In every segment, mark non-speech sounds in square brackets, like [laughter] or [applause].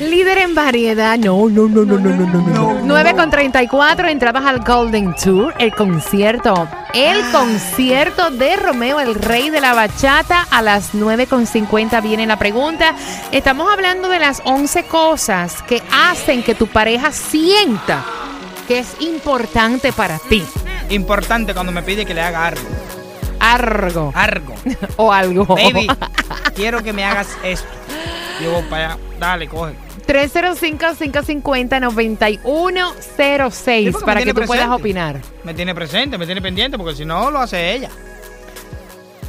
Líder en variedad. No, no, no, no, no, no, no, no. 9 con 34 entradas al Golden Tour, el concierto. El concierto de Romeo, el rey de la bachata. A las 9 con 50 viene la pregunta. Estamos hablando de las 11 cosas que hacen que tu pareja sienta que es importante para ti. Importante cuando me pide que le haga algo. Algo. Algo. [laughs] O algo. Baby, [laughs] quiero que me hagas esto. Yo voy para allá. Dale, coge. 305-550-9106 Sí, porque me para que tú puedas opinar. Me tiene presente, me tiene pendiente, porque si no, lo hace ella.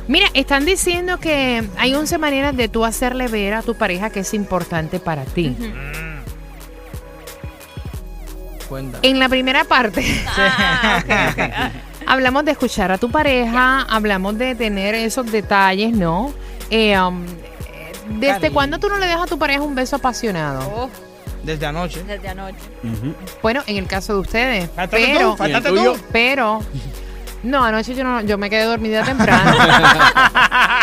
Mira, están diciendo que hay 11 maneras de tú hacerle ver a tu pareja que es importante para ti. Cuenta. En la primera parte [laughs] [laughs] hablamos de escuchar a tu pareja, hablamos de tener esos detalles, ¿no? Eh, um, ¿Desde Cariño. cuándo tú no le das a tu pareja un beso apasionado? Oh, Desde anoche. desde anoche. Bueno, en el caso de ustedes. Faltaste Pero, tú, faltaste ¿Y el tuyo? tú. pero, no, anoche yo no, yo me quedé dormida temprano. [laughs]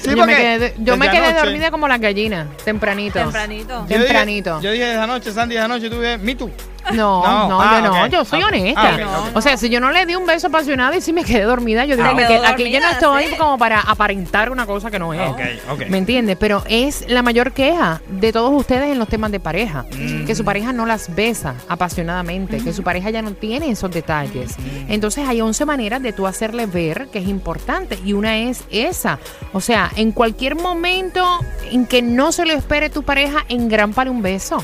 Sí, yo me porque quedé, yo me desde quedé anoche- dormida como las gallinas, tempranito. Tempranito. Yo dije- tempranito. Yo dije desde anoche, Sandy, desde anoche, tú dices, me too. No, No, no, ah, yo no, yo soy honesta. ah. O sea, si yo no le di un beso apasionado y si me quedé dormida, yo digo Ah, aquí yo no estoy sí. como para aparentar una cosa que no es. Ok, ok. ¿Me entiendes? Pero es la mayor queja de todos ustedes en los temas de pareja. Mm. Que su pareja no las besa apasionadamente, que su pareja ya no tiene esos detalles. Mm. Entonces hay 11 maneras de tú hacerle ver que es importante y una es esa. O sea, en cualquier momento en que no se lo espere tu pareja, engrámpale un beso.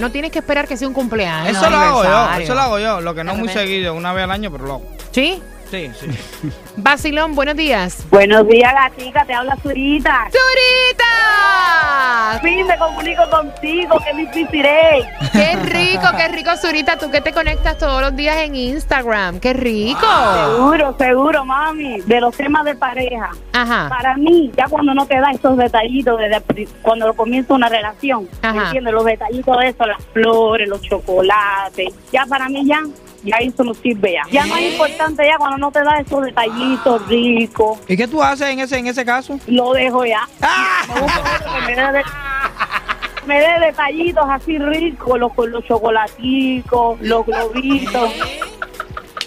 No tienes que esperar que sea un cumpleaños. Eso lo hago yo, eso lo hago yo. Lo que no muy seguido, una vez al año, pero lo hago. ¿Sí? Sí, sí. [laughs] Basilón, buenos días. Buenos días, gatica, te habla Zurita. ¡Zurita! Sí, me comunico contigo, qué difícil es. ¡Qué rico, qué rico, Zurita! Tú que te conectas todos los días en Instagram. ¡Qué rico! Seguro, seguro, mami, de los temas de pareja. Ajá. Para mí, ya cuando no te da esos detallitos desde cuando comienza una relación, Ajá. ¿entiendes? Los detallitos de eso, las flores, los chocolates, ya para mí ya, ya sirve ya. Ya no es importante ya cuando no te da esos detallitos ricos, ¿Y qué tú haces en ese, en ese caso? lo dejo ya. ¡Ah! Me otro que me dé de- me dé detallitos así ricos, los, los chocolaticos, los globitos.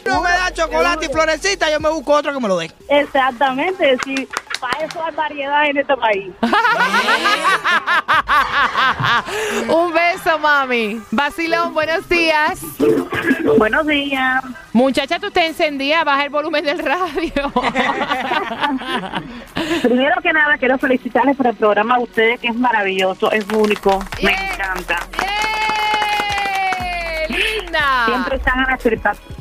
No me da chocolate y florecita, yo me busco otro que me lo dé. Exactamente, sí. Para eso hay variedad en este país. [laughs] Un beso, mami. Basilón, buenos días. Buenos días. Muchacha, tú te encendías, baja el volumen del radio. [laughs] Primero que nada, quiero felicitarles por el programa de ustedes, que es maravilloso, es único, me encanta. Siempre están a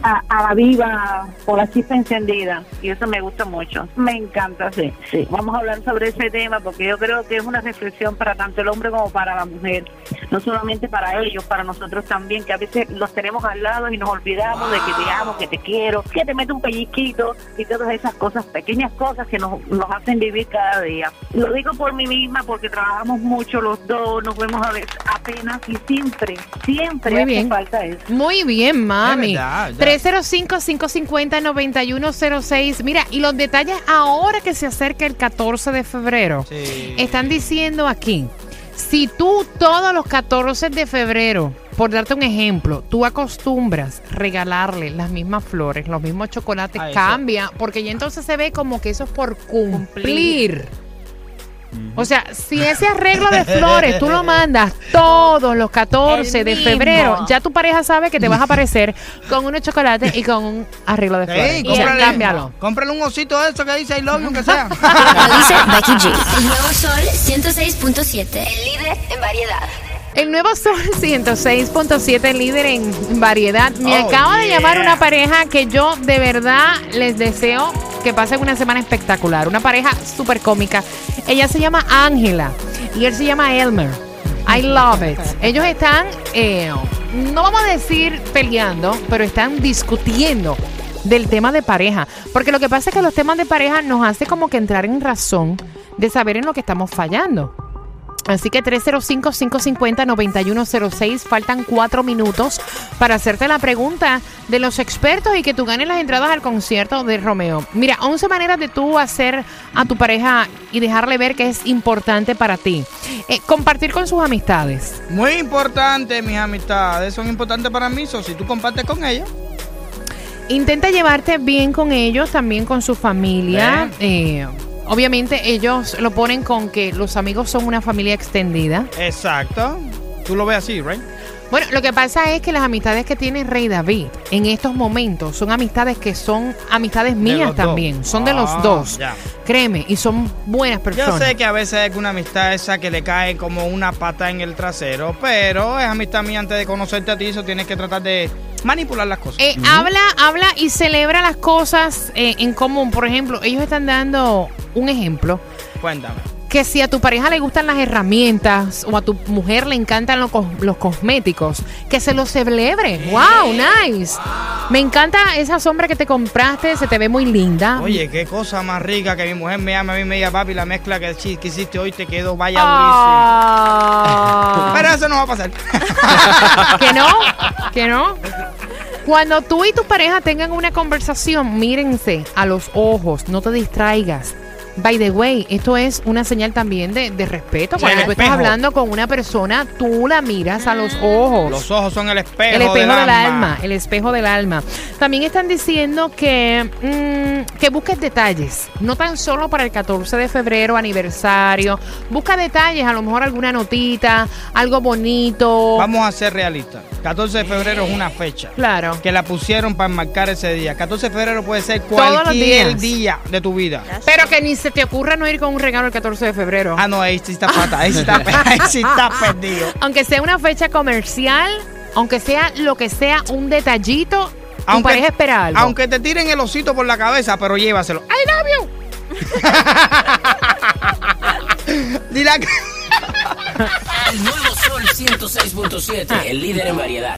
a, a la viva, con la chispa encendida, y eso me gusta mucho. Me encanta, sí, sí. Vamos a hablar sobre ese tema, porque yo creo que es una reflexión para tanto el hombre como para la mujer. No solamente para ellos, para nosotros también, que a veces los tenemos al lado y nos olvidamos de que te amo, que te quiero, que te meto un pellizquito y todas esas cosas, pequeñas cosas que nos, nos hacen vivir cada día. Lo digo por mí misma porque trabajamos mucho los dos, nos vemos a veces apenas y siempre, siempre Muy hace bien. falta eso. Muy bien, mami. Verdad, ya. 305-550-9106. Mira, y los detalles ahora que se acerca el 14 de febrero. Sí. Están diciendo aquí, si tú todos los 14 de febrero, por darte un ejemplo, tú acostumbras regalarle las mismas flores, los mismos chocolates, Ah, cambia, porque ya entonces se ve como que eso es por cumplir. O sea, si ese arreglo de flores tú lo mandas todos los 14 El de mismo. febrero, ya tu pareja sabe que te vas a aparecer con unos chocolates y con un arreglo de flores. Sí, O sea, cámbialo. cómprale un osito de eso que dice I love you, aunque sea. [laughs] Dice Becky G. El nuevo sol 106.7. El líder en variedad. El nuevo Sol 106.7, líder en variedad. Me Oh, acaba de llamar una pareja que yo de verdad les deseo que pasen una semana espectacular. Una pareja súper cómica. Ella se llama Ángela y él se llama Elmer. I love it. Ellos están, eh, no vamos a decir peleando, pero están discutiendo del tema de pareja. Porque lo que pasa es que los temas de pareja nos hace como que entrar en razón de saber en lo que estamos fallando. Así que 305-550-9106. Faltan cuatro minutos para hacerte la pregunta de los expertos y que tú ganes las entradas al concierto de Romeo. Mira, 11 maneras de tú hacer a tu pareja y dejarle ver que es importante para ti. Eh, compartir con sus amistades. Muy importante, mis amistades son importantes para mí. So, si tú compartes con ellos, Intenta llevarte bien con ellos, también con su familia. Eh, obviamente ellos lo ponen con que los amigos son una familia extendida. exacto. Tú lo ves así, ¿right? Bueno, lo que pasa es que las amistades que tiene Rey David en estos momentos son amistades que son amistades mías dos. también. Son de los Ah, dos. ya. Créeme, y son buenas Yo personas. sé que a veces hay alguna amistad esa que le cae como una pata en el trasero, pero es amistad mía antes de conocerte a ti, eso tienes que tratar de manipular las cosas. Eh, Habla, habla y celebra las cosas eh, en común. Por ejemplo, ellos están dando un ejemplo. Cuéntame. Que si a tu pareja le gustan las herramientas o a tu mujer le encantan los, cos- los cosméticos, que se los celebre. ¡Wow! ¡Nice! Me encanta esa sombra que te compraste, se te ve muy linda. Oye, qué cosa más rica que mi mujer me llama a mí me diga, papi, la mezcla que, que hiciste hoy te quedó vaya durísima. [laughs] Pero eso no va a pasar. [laughs] que no, que no. Cuando tú y tu pareja tengan una conversación, mírense a los ojos, no te distraigas. By the way, esto es una señal también de, de respeto. Cuando el tú estás hablando con una persona, tú la miras a los ojos. Los ojos son el espejo, el espejo del, alma. alma. el espejo del alma. También están diciendo que, mm, que busques detalles, no tan solo para el 14 de febrero, aniversario. Busca detalles, a lo mejor alguna notita, algo bonito. Vamos a ser realistas. 14 de febrero es una fecha. Claro. Que la pusieron para marcar ese día. 14 de febrero puede ser cualquier día de tu vida. Pero que ni se te ocurra no ir con un regalo el 14 de febrero. Ah, no, ahí sí está pata. Ahí sí está, [laughs] ahí sí está perdido. Aunque sea una fecha comercial, aunque sea lo que sea, un detallito, tu pareja espera algo. aunque te tiren el osito por la cabeza, pero llévaselo. ¡I love you! Dile a- [laughs] El nuevo Sol 106.7, el líder en variedad.